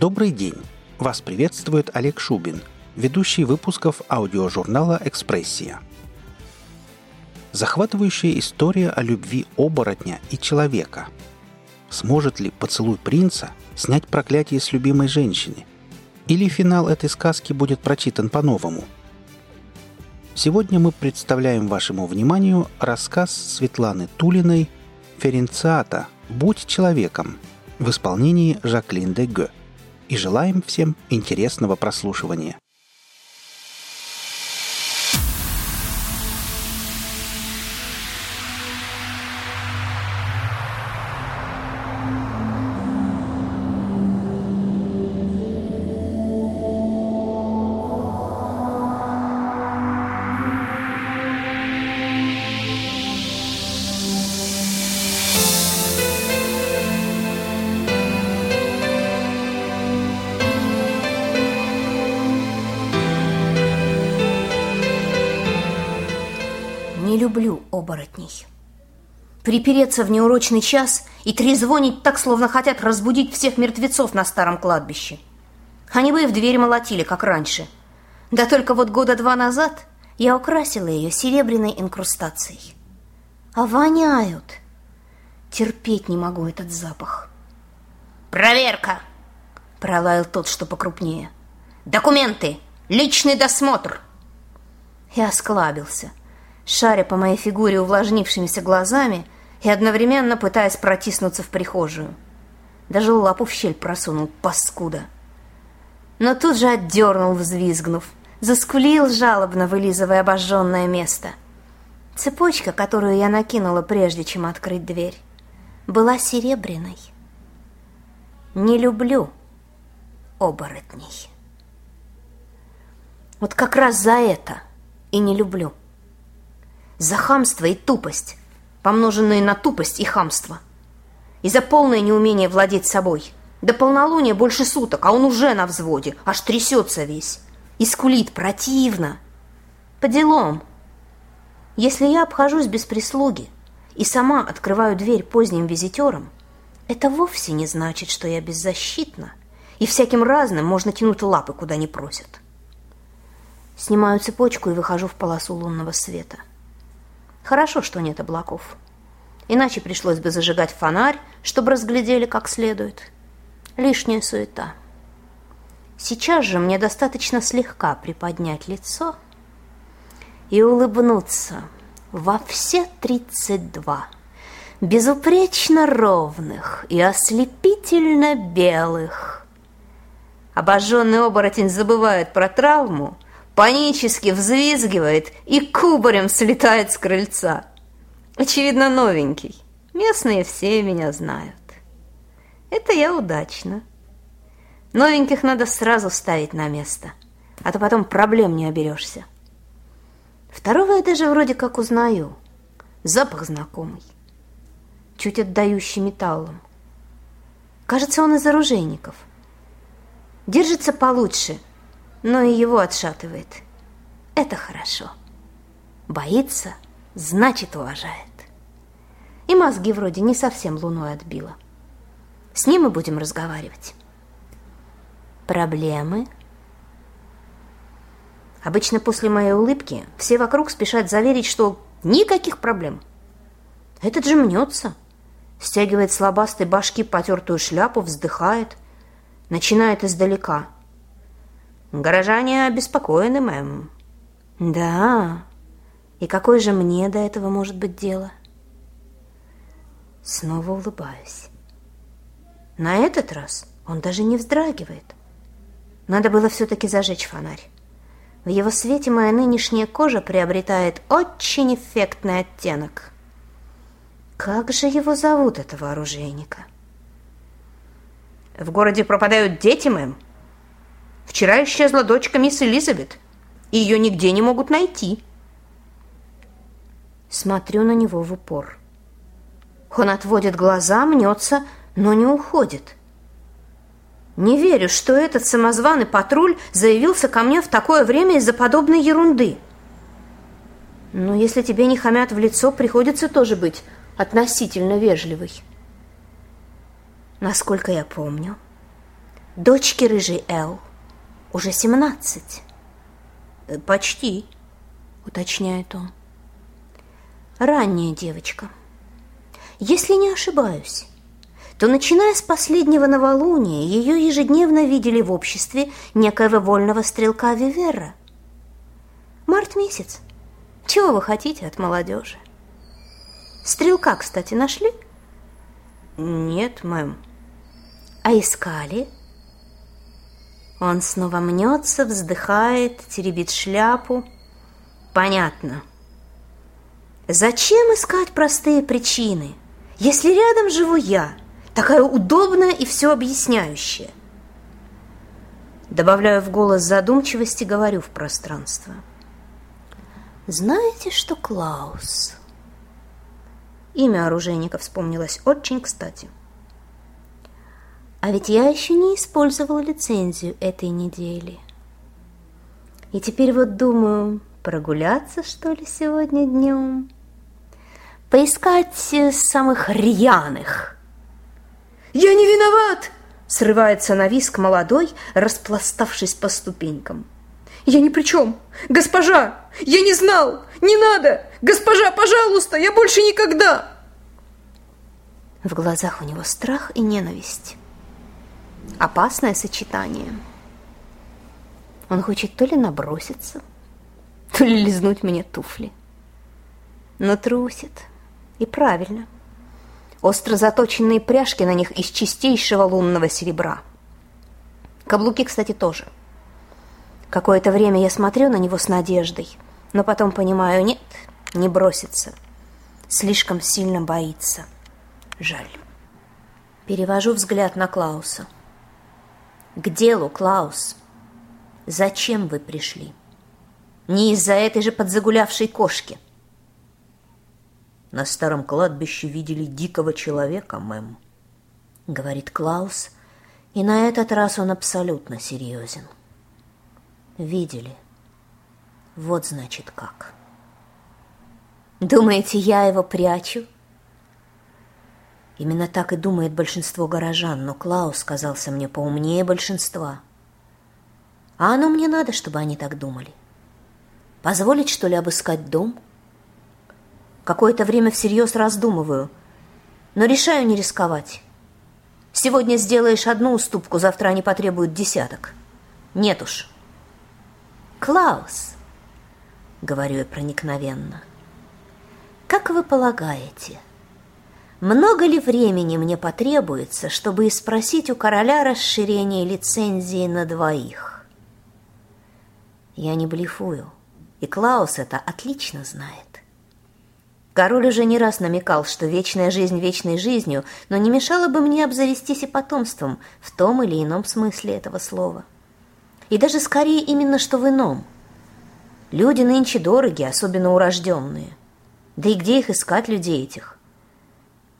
Добрый день! Вас приветствует Олег Шубин, ведущий выпусков аудиожурнала «Экспрессия». Захватывающая история о любви оборотня и человека. Сможет ли поцелуй принца снять проклятие с любимой женщины? Или финал этой сказки будет прочитан по-новому? Сегодня мы представляем вашему вниманию рассказ Светланы Тулиной «Ференциата. Будь человеком» в исполнении Жаклин де Гё и желаем всем интересного прослушивания. Оборотней. Припереться в неурочный час и трезвонить так, словно хотят разбудить всех мертвецов на старом кладбище. Они бы и в дверь молотили, как раньше. Да только вот года два назад я украсила ее серебряной инкрустацией. А воняют. Терпеть не могу этот запах. «Проверка!» — пролаял тот, что покрупнее. «Документы! Личный досмотр!» Я осклабился шаря по моей фигуре увлажнившимися глазами и одновременно пытаясь протиснуться в прихожую. Даже лапу в щель просунул, паскуда. Но тут же отдернул, взвизгнув, заскулил жалобно, вылизывая обожженное место. Цепочка, которую я накинула прежде, чем открыть дверь, была серебряной. Не люблю оборотней. Вот как раз за это и не люблю за хамство и тупость, помноженные на тупость и хамство, и за полное неумение владеть собой. До полнолуния больше суток, а он уже на взводе, аж трясется весь. И скулит противно. По делам. Если я обхожусь без прислуги и сама открываю дверь поздним визитерам, это вовсе не значит, что я беззащитна, и всяким разным можно тянуть лапы, куда не просят. Снимаю цепочку и выхожу в полосу лунного света. Хорошо, что нет облаков. Иначе пришлось бы зажигать фонарь, чтобы разглядели как следует. Лишняя суета. Сейчас же мне достаточно слегка приподнять лицо и улыбнуться во все тридцать два, безупречно ровных и ослепительно белых. Обожженный оборотень забывает про травму – панически взвизгивает и кубарем слетает с крыльца. Очевидно, новенький. Местные все меня знают. Это я удачно. Новеньких надо сразу ставить на место, а то потом проблем не оберешься. Второго я даже вроде как узнаю. Запах знакомый, чуть отдающий металлом. Кажется, он из оружейников. Держится получше – но и его отшатывает. Это хорошо. Боится, значит уважает. И мозги вроде не совсем луной отбила. С ним мы будем разговаривать. Проблемы? Обычно после моей улыбки все вокруг спешат заверить, что никаких проблем. Этот же мнется, стягивает с лобастой башки потертую шляпу, вздыхает, начинает издалека – Горожане обеспокоены, мэм. Да. И какое же мне до этого может быть дело? Снова улыбаюсь. На этот раз он даже не вздрагивает. Надо было все-таки зажечь фонарь. В его свете моя нынешняя кожа приобретает очень эффектный оттенок. Как же его зовут, этого оружейника? В городе пропадают дети, мэм, Вчера исчезла дочка мисс Элизабет, ее нигде не могут найти. Смотрю на него в упор. Он отводит глаза, мнется, но не уходит. Не верю, что этот самозваный патруль заявился ко мне в такое время из-за подобной ерунды. Но если тебе не хамят в лицо, приходится тоже быть относительно вежливой. Насколько я помню, Дочке рыжий Эл уже семнадцать. Э, почти, уточняет он. Ранняя девочка. Если не ошибаюсь, то, начиная с последнего новолуния, ее ежедневно видели в обществе некоего вольного стрелка Вивера. Март месяц. Чего вы хотите от молодежи? Стрелка, кстати, нашли? Нет, мэм. А искали? Он снова мнется, вздыхает, теребит шляпу. Понятно. Зачем искать простые причины, если рядом живу я, такая удобная и все объясняющая? Добавляю в голос задумчивости, говорю в пространство. Знаете, что Клаус? Имя оружейника вспомнилось очень кстати. А ведь я еще не использовала лицензию этой недели. И теперь вот думаю, прогуляться, что ли, сегодня днем? Поискать самых рьяных. «Я не виноват!» — срывается на виск молодой, распластавшись по ступенькам. «Я ни при чем! Госпожа! Я не знал! Не надо! Госпожа, пожалуйста! Я больше никогда!» В глазах у него страх и ненависть. Опасное сочетание. Он хочет то ли наброситься, то ли лизнуть мне туфли. Но трусит. И правильно. Остро заточенные пряжки на них из чистейшего лунного серебра. Каблуки, кстати, тоже. Какое-то время я смотрю на него с надеждой, но потом понимаю, нет, не бросится. Слишком сильно боится. Жаль. Перевожу взгляд на Клауса. К делу, Клаус. Зачем вы пришли? Не из-за этой же подзагулявшей кошки. На старом кладбище видели дикого человека, мэм. Говорит Клаус, и на этот раз он абсолютно серьезен. Видели. Вот значит как. Думаете, я его прячу? Именно так и думает большинство горожан, но Клаус казался мне поумнее большинства. А оно мне надо, чтобы они так думали. Позволить, что ли, обыскать дом? Какое-то время всерьез раздумываю, но решаю не рисковать. Сегодня сделаешь одну уступку, завтра они потребуют десяток. Нет уж. Клаус, говорю я проникновенно, как вы полагаете, — много ли времени мне потребуется, чтобы спросить у короля расширение лицензии на двоих? Я не блефую, и Клаус это отлично знает. Король уже не раз намекал, что вечная жизнь вечной жизнью, но не мешало бы мне обзавестись и потомством в том или ином смысле этого слова. И даже скорее именно что в ином. Люди нынче дороги, особенно урожденные. Да и где их искать, людей этих?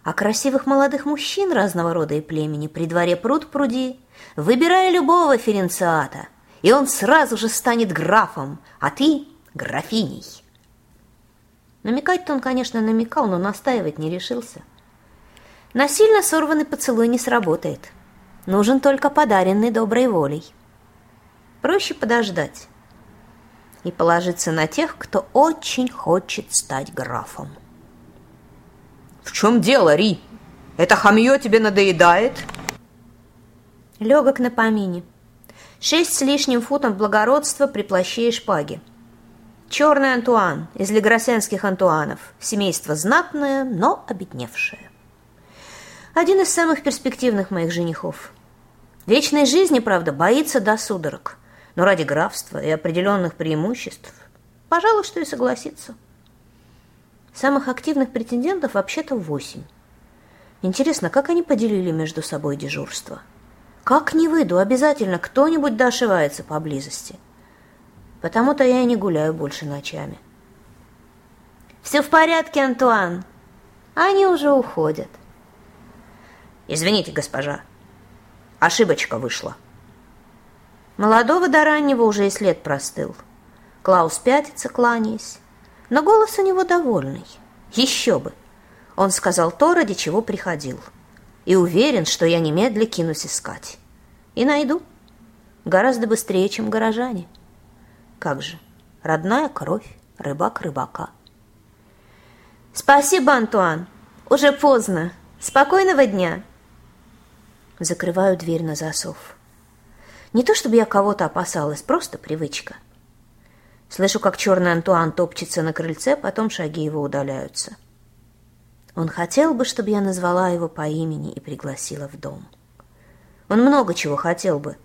А красивых молодых мужчин разного рода и племени при дворе пруд пруди, выбирая любого ференциата, и он сразу же станет графом, а ты — графиней. Намекать-то он, конечно, намекал, но настаивать не решился. Насильно сорванный поцелуй не сработает. Нужен только подаренный доброй волей. Проще подождать и положиться на тех, кто очень хочет стать графом. В чем дело, Ри? Это хамье тебе надоедает? Легок на помине. Шесть с лишним футом благородства при плаще и шпаге. Черный Антуан из легросенских Антуанов. Семейство знатное, но обедневшее. Один из самых перспективных моих женихов. Вечной жизни, правда, боится до судорог. Но ради графства и определенных преимуществ, пожалуй, что и согласится. Самых активных претендентов вообще-то восемь. Интересно, как они поделили между собой дежурство? Как не выйду, обязательно кто-нибудь дошивается поблизости. Потому-то я и не гуляю больше ночами. Все в порядке, Антуан. Они уже уходят. Извините, госпожа. Ошибочка вышла. Молодого до раннего уже и след простыл. Клаус пятится, кланяясь. Но голос у него довольный. Еще бы. Он сказал то, ради чего приходил. И уверен, что я немедля кинусь искать. И найду. Гораздо быстрее, чем горожане. Как же, родная кровь, рыбак рыбака. Спасибо, Антуан. Уже поздно. Спокойного дня. Закрываю дверь на засов. Не то чтобы я кого-то опасалась, просто привычка. Слышу, как черный Антуан топчется на крыльце, потом шаги его удаляются. Он хотел бы, чтобы я назвала его по имени и пригласила в дом. Он много чего хотел бы,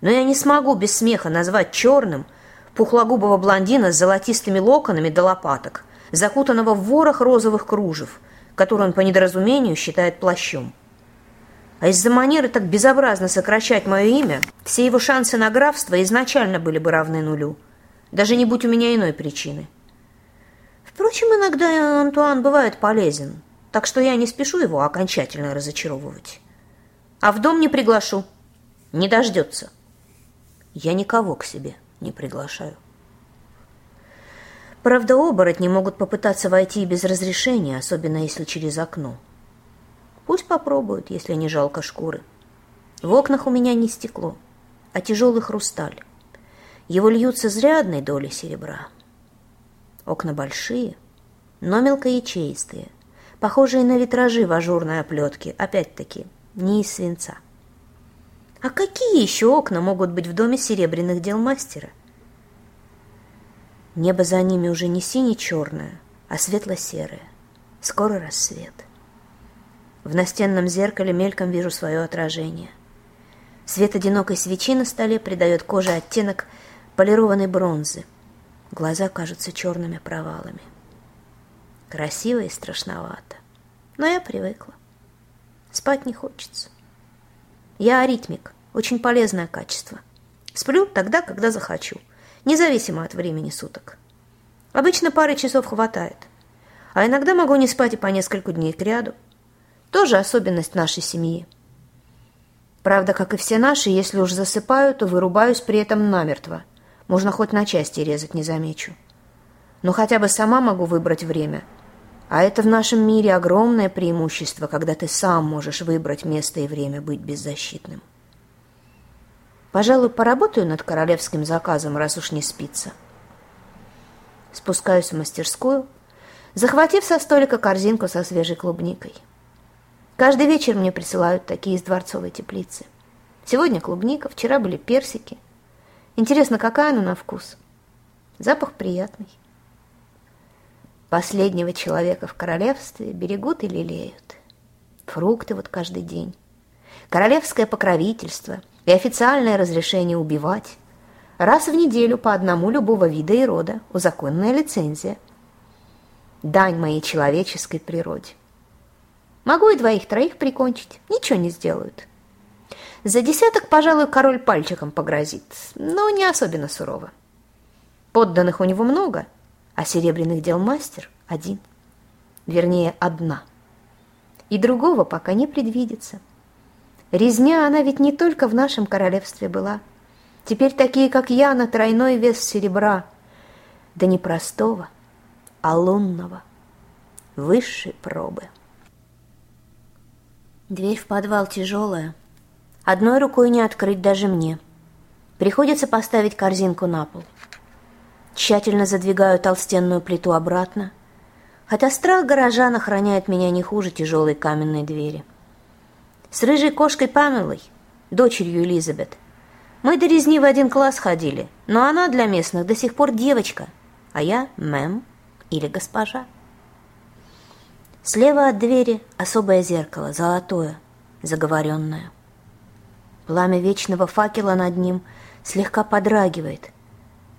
но я не смогу без смеха назвать черным пухлогубого блондина с золотистыми локонами до лопаток, закутанного в ворох розовых кружев, который он по недоразумению считает плащом. А из-за манеры так безобразно сокращать мое имя, все его шансы на графство изначально были бы равны нулю, даже не будь у меня иной причины. Впрочем, иногда Антуан бывает полезен, так что я не спешу его окончательно разочаровывать. А в дом не приглашу, не дождется. Я никого к себе не приглашаю. Правда, оборотни могут попытаться войти без разрешения, особенно если через окно. Пусть попробуют, если не жалко шкуры. В окнах у меня не стекло, а тяжелый хрусталь. Его льются зрядной доли серебра. Окна большие, но мелкоячеистые, похожие на витражи в ажурной оплетке, опять-таки, не из свинца. А какие еще окна могут быть в доме серебряных дел мастера? Небо за ними уже не сине-черное, а светло-серое. Скоро рассвет. В настенном зеркале мельком вижу свое отражение. Свет одинокой свечи на столе придает коже оттенок полированной бронзы. Глаза кажутся черными провалами. Красиво и страшновато. Но я привыкла. Спать не хочется. Я аритмик. Очень полезное качество. Сплю тогда, когда захочу. Независимо от времени суток. Обычно пары часов хватает. А иногда могу не спать и по несколько дней к ряду. Тоже особенность нашей семьи. Правда, как и все наши, если уж засыпаю, то вырубаюсь при этом намертво. Можно хоть на части резать не замечу. Но хотя бы сама могу выбрать время. А это в нашем мире огромное преимущество, когда ты сам можешь выбрать место и время быть беззащитным. Пожалуй, поработаю над королевским заказом, раз уж не спится. Спускаюсь в мастерскую, захватив со столика корзинку со свежей клубникой. Каждый вечер мне присылают такие из дворцовой теплицы. Сегодня клубника, вчера были персики. Интересно, какая она на вкус? Запах приятный. Последнего человека в королевстве берегут и лелеют. Фрукты вот каждый день. Королевское покровительство и официальное разрешение убивать. Раз в неделю по одному любого вида и рода, узаконная лицензия. Дань моей человеческой природе. Могу и двоих-троих прикончить, ничего не сделают. За десяток, пожалуй, король пальчиком погрозит, но не особенно сурово. Подданных у него много, а серебряных дел мастер один. Вернее, одна. И другого пока не предвидится. Резня она ведь не только в нашем королевстве была. Теперь такие, как я, на тройной вес серебра. Да не простого, а лунного, высшей пробы. Дверь в подвал тяжелая. Одной рукой не открыть даже мне. Приходится поставить корзинку на пол. Тщательно задвигаю толстенную плиту обратно, хотя страх горожан охраняет меня не хуже тяжелой каменной двери. С рыжей кошкой Памелой, дочерью Элизабет, мы до резни в один класс ходили, но она для местных до сих пор девочка, а я мэм или госпожа. Слева от двери особое зеркало, золотое, заговоренное. Пламя вечного факела над ним слегка подрагивает.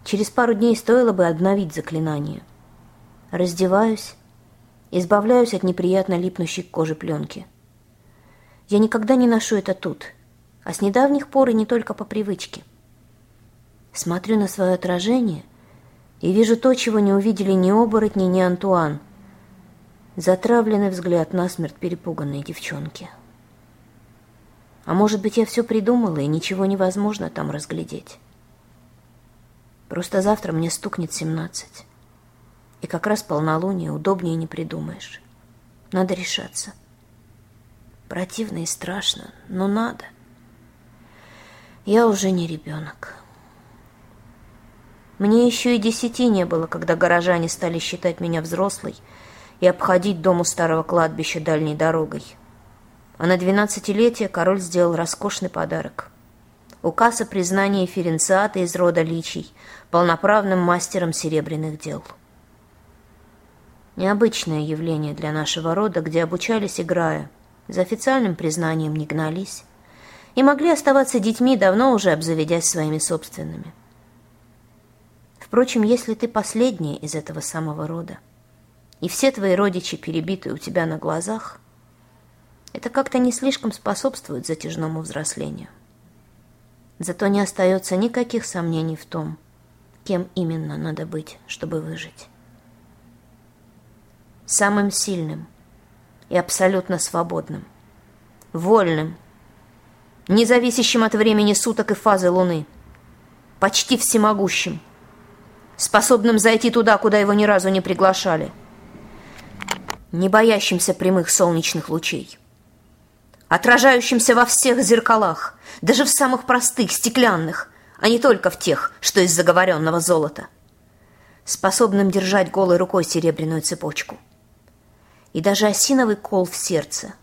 Через пару дней стоило бы обновить заклинание. Раздеваюсь, избавляюсь от неприятно липнущей к коже пленки. Я никогда не ношу это тут, а с недавних пор и не только по привычке. Смотрю на свое отражение и вижу то, чего не увидели ни оборотни, ни Антуан — Затравленный взгляд насмерть перепуганной девчонки. А может быть, я все придумала, и ничего невозможно там разглядеть. Просто завтра мне стукнет семнадцать. И как раз полнолуние удобнее не придумаешь. Надо решаться. Противно и страшно, но надо. Я уже не ребенок. Мне еще и десяти не было, когда горожане стали считать меня взрослой и обходить дом у старого кладбища дальней дорогой. А на двенадцатилетие король сделал роскошный подарок. Указ о признании Ференциата из рода Личий полноправным мастером серебряных дел. Необычное явление для нашего рода, где обучались играя, за официальным признанием не гнались и могли оставаться детьми, давно уже обзаведясь своими собственными. Впрочем, если ты последняя из этого самого рода, и все твои родичи перебиты у тебя на глазах, это как-то не слишком способствует затяжному взрослению. Зато не остается никаких сомнений в том, кем именно надо быть, чтобы выжить. Самым сильным и абсолютно свободным, вольным, независящим от времени суток и фазы Луны, почти всемогущим, способным зайти туда, куда его ни разу не приглашали, не боящимся прямых солнечных лучей отражающимся во всех зеркалах, даже в самых простых, стеклянных, а не только в тех, что из заговоренного золота, способным держать голой рукой серебряную цепочку. И даже осиновый кол в сердце,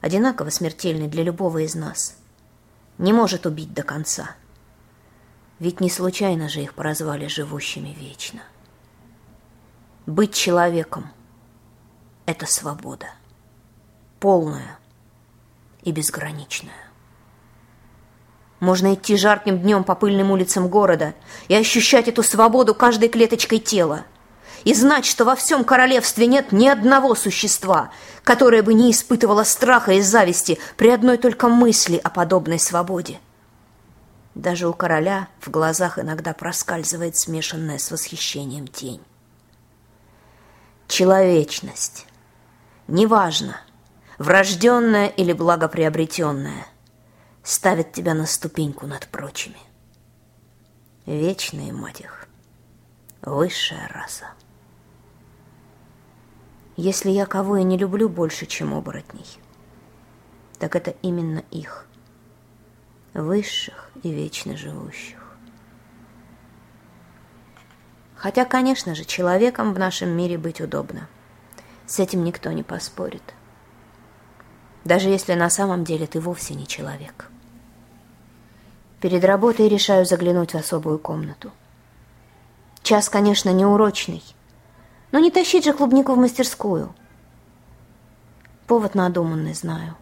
одинаково смертельный для любого из нас, не может убить до конца. Ведь не случайно же их прозвали живущими вечно. Быть человеком — это свобода. Полная, и безграничная. Можно идти жарким днем по пыльным улицам города и ощущать эту свободу каждой клеточкой тела, и знать, что во всем королевстве нет ни одного существа, которое бы не испытывало страха и зависти при одной только мысли о подобной свободе. Даже у короля в глазах иногда проскальзывает смешанная с восхищением тень. Человечность. Неважно, врожденное или благоприобретенное, ставит тебя на ступеньку над прочими. Вечные, мать их, высшая раса. Если я кого и не люблю больше, чем оборотней, так это именно их, высших и вечно живущих. Хотя, конечно же, человеком в нашем мире быть удобно. С этим никто не поспорит даже если на самом деле ты вовсе не человек. Перед работой решаю заглянуть в особую комнату. Час, конечно, неурочный, но не тащить же клубнику в мастерскую. Повод надуманный, знаю.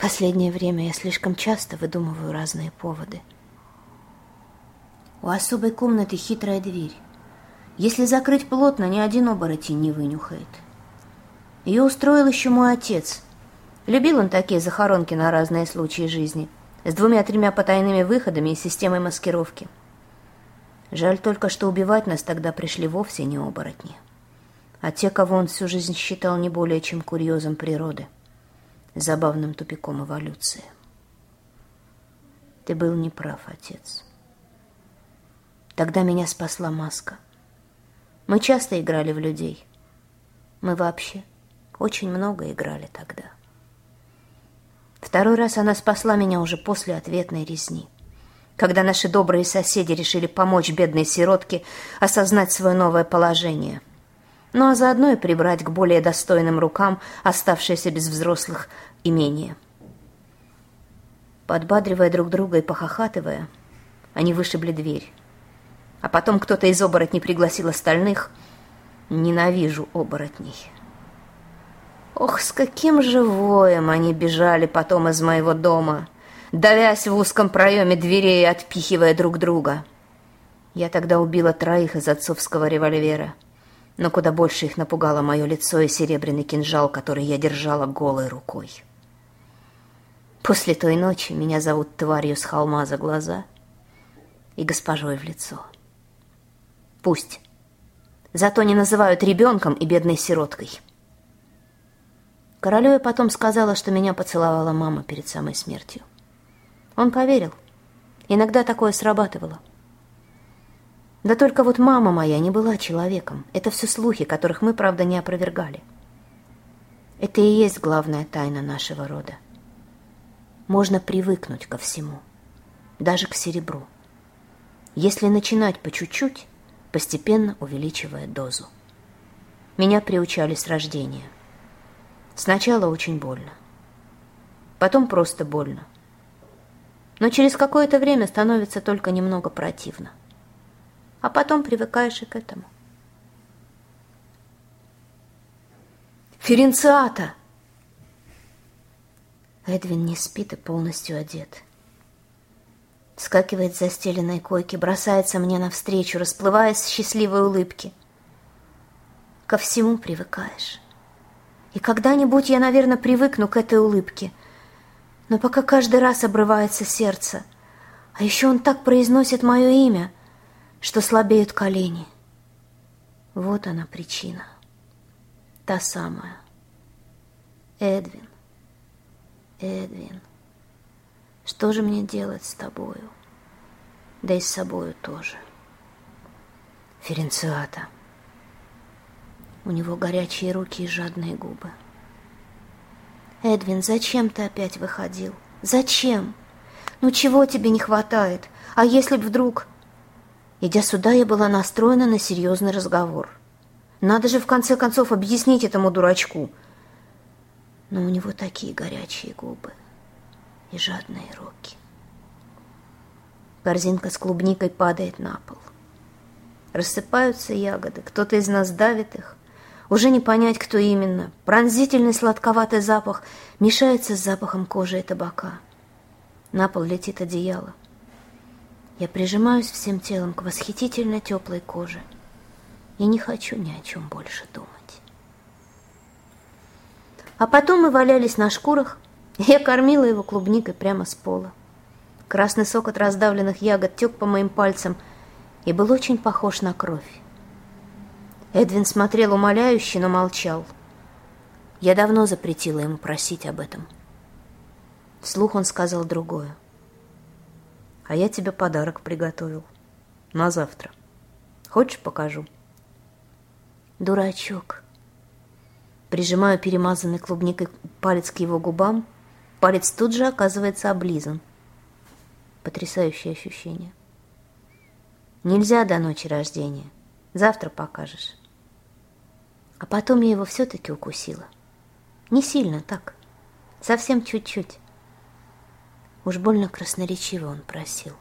Последнее время я слишком часто выдумываю разные поводы. У особой комнаты хитрая дверь. Если закрыть плотно, ни один оборотень не вынюхает. Ее устроил еще мой отец, Любил он такие захоронки на разные случаи жизни, с двумя-тремя потайными выходами и системой маскировки. Жаль только, что убивать нас тогда пришли вовсе не оборотни, а те, кого он всю жизнь считал не более чем курьезом природы, забавным тупиком эволюции. Ты был неправ, отец. Тогда меня спасла маска. Мы часто играли в людей. Мы вообще очень много играли тогда. Второй раз она спасла меня уже после ответной резни. Когда наши добрые соседи решили помочь бедной сиротке осознать свое новое положение. Ну а заодно и прибрать к более достойным рукам оставшееся без взрослых имение. Подбадривая друг друга и похохатывая, они вышибли дверь. А потом кто-то из оборотней пригласил остальных. Ненавижу оборотней. Ох, с каким же воем они бежали потом из моего дома, давясь в узком проеме дверей и отпихивая друг друга. Я тогда убила троих из отцовского револьвера, но куда больше их напугало мое лицо и серебряный кинжал, который я держала голой рукой. После той ночи меня зовут тварью с холма за глаза и госпожой в лицо. Пусть. Зато не называют ребенком и бедной сироткой. Королю я потом сказала, что меня поцеловала мама перед самой смертью. Он поверил. Иногда такое срабатывало. Да только вот мама моя не была человеком. Это все слухи, которых мы, правда, не опровергали. Это и есть главная тайна нашего рода. Можно привыкнуть ко всему. даже к серебру. Если начинать по чуть-чуть, постепенно увеличивая дозу. Меня приучали с рождения. Сначала очень больно. Потом просто больно. Но через какое-то время становится только немного противно. А потом привыкаешь и к этому. Ференциата! Эдвин не спит и полностью одет. Скакивает с застеленной койки, бросается мне навстречу, расплываясь в счастливой улыбке. Ко всему привыкаешь. И когда-нибудь я, наверное, привыкну к этой улыбке. Но пока каждый раз обрывается сердце. А еще он так произносит мое имя, что слабеют колени. Вот она причина. Та самая. Эдвин. Эдвин. Что же мне делать с тобою? Да и с собою тоже. Ференциата. У него горячие руки и жадные губы. Эдвин, зачем ты опять выходил? Зачем? Ну чего тебе не хватает? А если б вдруг... Идя сюда, я была настроена на серьезный разговор. Надо же в конце концов объяснить этому дурачку. Но у него такие горячие губы и жадные руки. Корзинка с клубникой падает на пол. Рассыпаются ягоды, кто-то из нас давит их. Уже не понять, кто именно. Пронзительный сладковатый запах мешается с запахом кожи и табака. На пол летит одеяло. Я прижимаюсь всем телом к восхитительно теплой коже и не хочу ни о чем больше думать. А потом мы валялись на шкурах, я кормила его клубникой прямо с пола. Красный сок от раздавленных ягод тек по моим пальцам и был очень похож на кровь. Эдвин смотрел умоляюще, но молчал. Я давно запретила ему просить об этом. Вслух он сказал другое. «А я тебе подарок приготовил. На завтра. Хочешь, покажу?» «Дурачок». Прижимаю перемазанный клубникой палец к его губам – Палец тут же оказывается облизан. Потрясающее ощущение. Нельзя до ночи рождения. Завтра покажешь. А потом я его все-таки укусила. Не сильно так. Совсем чуть-чуть. Уж больно красноречиво он просил.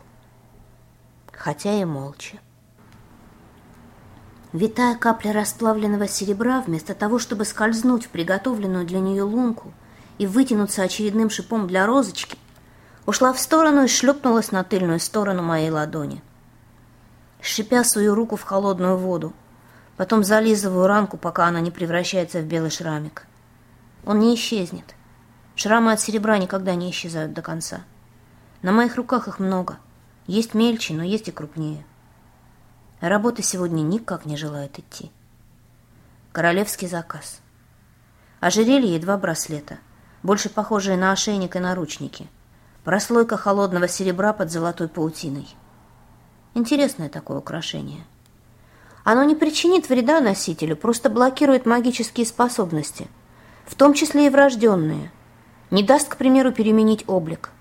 Хотя и молча. Витая капля расплавленного серебра, вместо того, чтобы скользнуть в приготовленную для нее лунку – и вытянуться очередным шипом для розочки, ушла в сторону и шлепнулась на тыльную сторону моей ладони. Шипя свою руку в холодную воду, потом зализываю ранку, пока она не превращается в белый шрамик. Он не исчезнет. Шрамы от серебра никогда не исчезают до конца. На моих руках их много. Есть мельче, но есть и крупнее. работа сегодня никак не желает идти. Королевский заказ. Ожерелье и два браслета – больше похожие на ошейник и наручники. Прослойка холодного серебра под золотой паутиной. Интересное такое украшение. Оно не причинит вреда носителю, просто блокирует магические способности, в том числе и врожденные. Не даст, к примеру, переменить облик.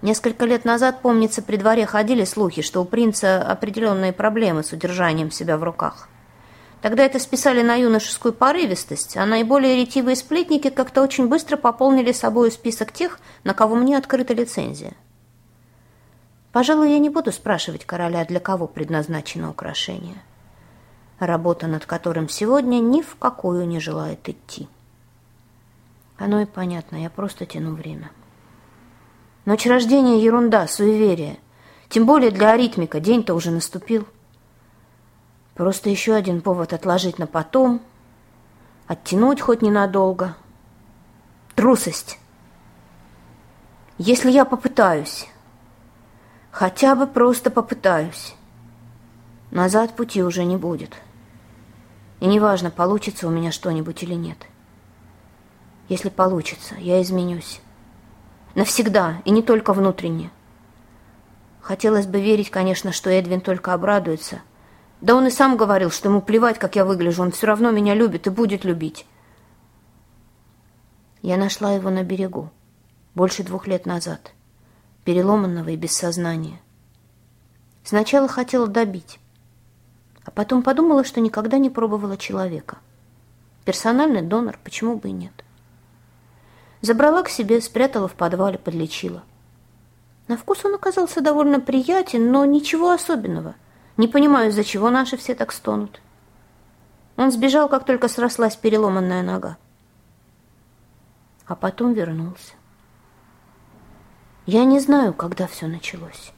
Несколько лет назад, помнится, при дворе ходили слухи, что у принца определенные проблемы с удержанием себя в руках – Тогда это списали на юношескую порывистость, а наиболее ретивые сплетники как-то очень быстро пополнили собой список тех, на кого мне открыта лицензия. Пожалуй, я не буду спрашивать короля, для кого предназначено украшение. Работа над которым сегодня ни в какую не желает идти. Оно и понятно, я просто тяну время. Ночь рождения – ерунда, суеверие. Тем более для аритмика день-то уже наступил – Просто еще один повод отложить на потом, оттянуть хоть ненадолго. Трусость. Если я попытаюсь, хотя бы просто попытаюсь, назад пути уже не будет. И неважно, получится у меня что-нибудь или нет. Если получится, я изменюсь. Навсегда, и не только внутренне. Хотелось бы верить, конечно, что Эдвин только обрадуется – да он и сам говорил, что ему плевать, как я выгляжу, он все равно меня любит и будет любить. Я нашла его на берегу, больше двух лет назад, переломанного и без сознания. Сначала хотела добить, а потом подумала, что никогда не пробовала человека. Персональный донор, почему бы и нет. Забрала к себе, спрятала в подвале, подлечила. На вкус он оказался довольно приятен, но ничего особенного. Не понимаю, из-за чего наши все так стонут. Он сбежал, как только срослась переломанная нога. А потом вернулся. Я не знаю, когда все началось.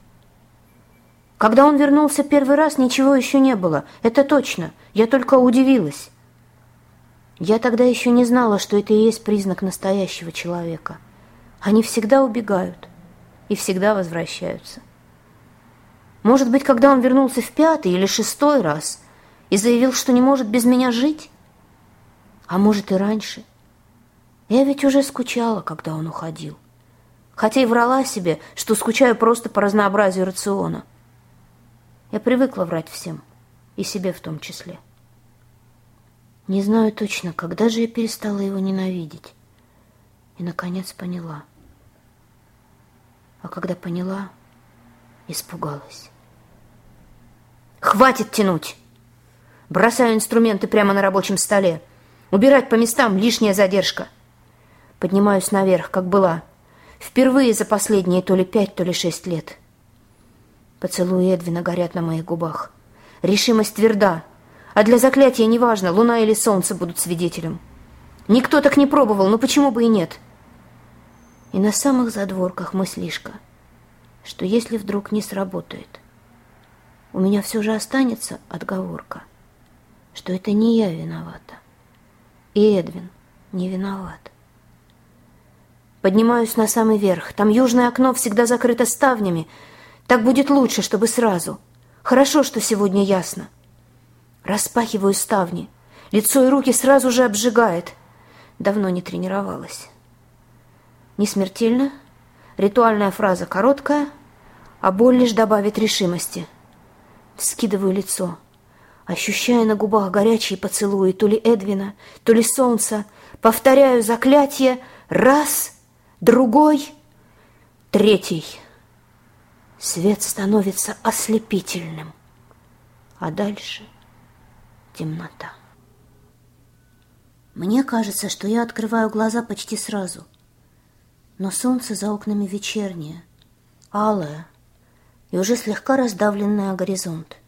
Когда он вернулся первый раз, ничего еще не было. Это точно. Я только удивилась. Я тогда еще не знала, что это и есть признак настоящего человека. Они всегда убегают и всегда возвращаются. Может быть, когда он вернулся в пятый или шестой раз и заявил, что не может без меня жить? А может и раньше. Я ведь уже скучала, когда он уходил. Хотя и врала себе, что скучаю просто по разнообразию рациона. Я привыкла врать всем, и себе в том числе. Не знаю точно, когда же я перестала его ненавидеть. И, наконец, поняла. А когда поняла, испугалась. «Хватит тянуть!» Бросаю инструменты прямо на рабочем столе. Убирать по местам — лишняя задержка. Поднимаюсь наверх, как была. Впервые за последние то ли пять, то ли шесть лет. Поцелуи Эдвина горят на моих губах. Решимость тверда. А для заклятия неважно, луна или солнце будут свидетелем. Никто так не пробовал, но почему бы и нет? И на самых задворках мыслишка, что если вдруг не сработает, у меня все же останется отговорка, что это не я виновата. И Эдвин не виноват. Поднимаюсь на самый верх. Там южное окно всегда закрыто ставнями, так будет лучше, чтобы сразу. Хорошо, что сегодня ясно. Распахиваю ставни. Лицо и руки сразу же обжигает. Давно не тренировалась. Не смертельно. Ритуальная фраза короткая, а боль лишь добавит решимости. Скидываю лицо, ощущая на губах горячие поцелуи то ли Эдвина, то ли солнца. Повторяю заклятие раз, другой, третий. Свет становится ослепительным, а дальше темнота. Мне кажется, что я открываю глаза почти сразу, но солнце за окнами вечернее, алое и уже слегка раздавленное горизонт.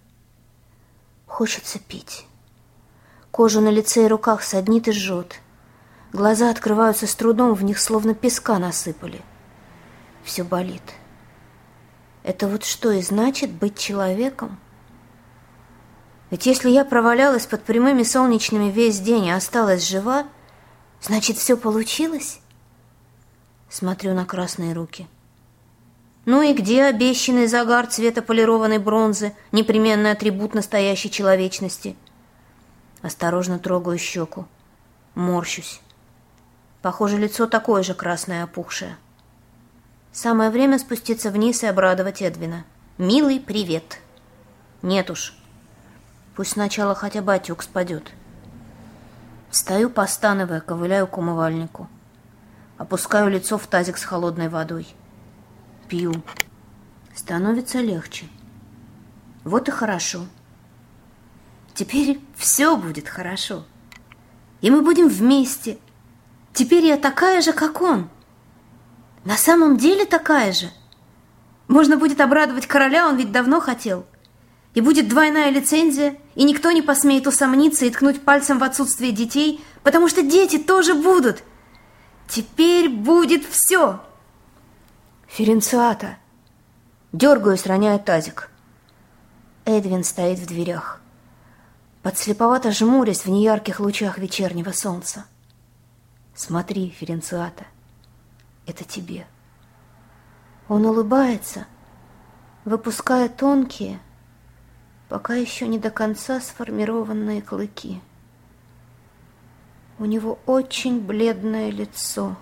Хочется пить. Кожу на лице и руках саднит и жжет. Глаза открываются с трудом, в них словно песка насыпали. Все болит. — это вот что и значит быть человеком? Ведь если я провалялась под прямыми солнечными весь день и осталась жива, значит, все получилось? Смотрю на красные руки. Ну и где обещанный загар цвета полированной бронзы, непременный атрибут настоящей человечности? Осторожно трогаю щеку. Морщусь. Похоже, лицо такое же красное опухшее. Самое время спуститься вниз и обрадовать Эдвина. «Милый, привет!» «Нет уж. Пусть сначала хотя бы отек спадет». Встаю, постановая, ковыляю к умывальнику. Опускаю лицо в тазик с холодной водой. Пью. Становится легче. Вот и хорошо. Теперь все будет хорошо. И мы будем вместе. Теперь я такая же, как он. На самом деле такая же. Можно будет обрадовать короля, он ведь давно хотел. И будет двойная лицензия, и никто не посмеет усомниться и ткнуть пальцем в отсутствие детей, потому что дети тоже будут. Теперь будет все. Ференциата. Дергаюсь, роняю тазик. Эдвин стоит в дверях. Подслеповато жмурясь в неярких лучах вечернего солнца. Смотри, Ференциата это тебе. Он улыбается, выпуская тонкие, пока еще не до конца сформированные клыки. У него очень бледное лицо.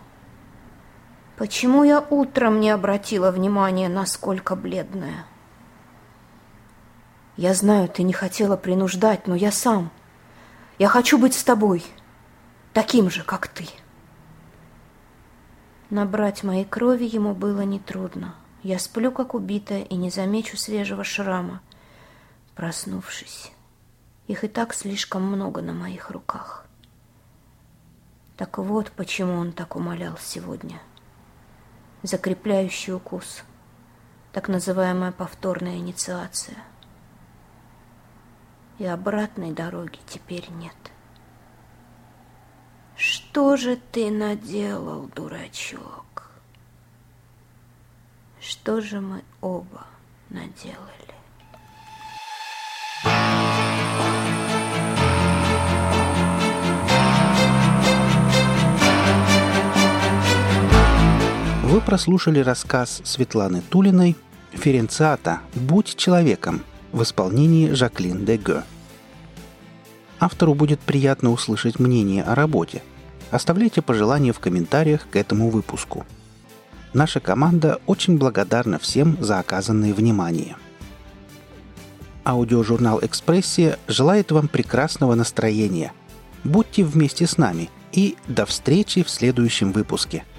Почему я утром не обратила внимания, насколько бледное? Я знаю, ты не хотела принуждать, но я сам. Я хочу быть с тобой, таким же, как ты. Набрать моей крови ему было нетрудно. Я сплю, как убитая, и не замечу свежего шрама. Проснувшись, их и так слишком много на моих руках. Так вот, почему он так умолял сегодня. Закрепляющий укус. Так называемая повторная инициация. И обратной дороги теперь нет. Что же ты наделал, дурачок? Что же мы оба наделали? Вы прослушали рассказ Светланы Тулиной «Ференциата. Будь человеком» в исполнении Жаклин Деге. Автору будет приятно услышать мнение о работе. Оставляйте пожелания в комментариях к этому выпуску. Наша команда очень благодарна всем за оказанное внимание. Аудиожурнал «Экспрессия» желает вам прекрасного настроения. Будьте вместе с нами и до встречи в следующем выпуске –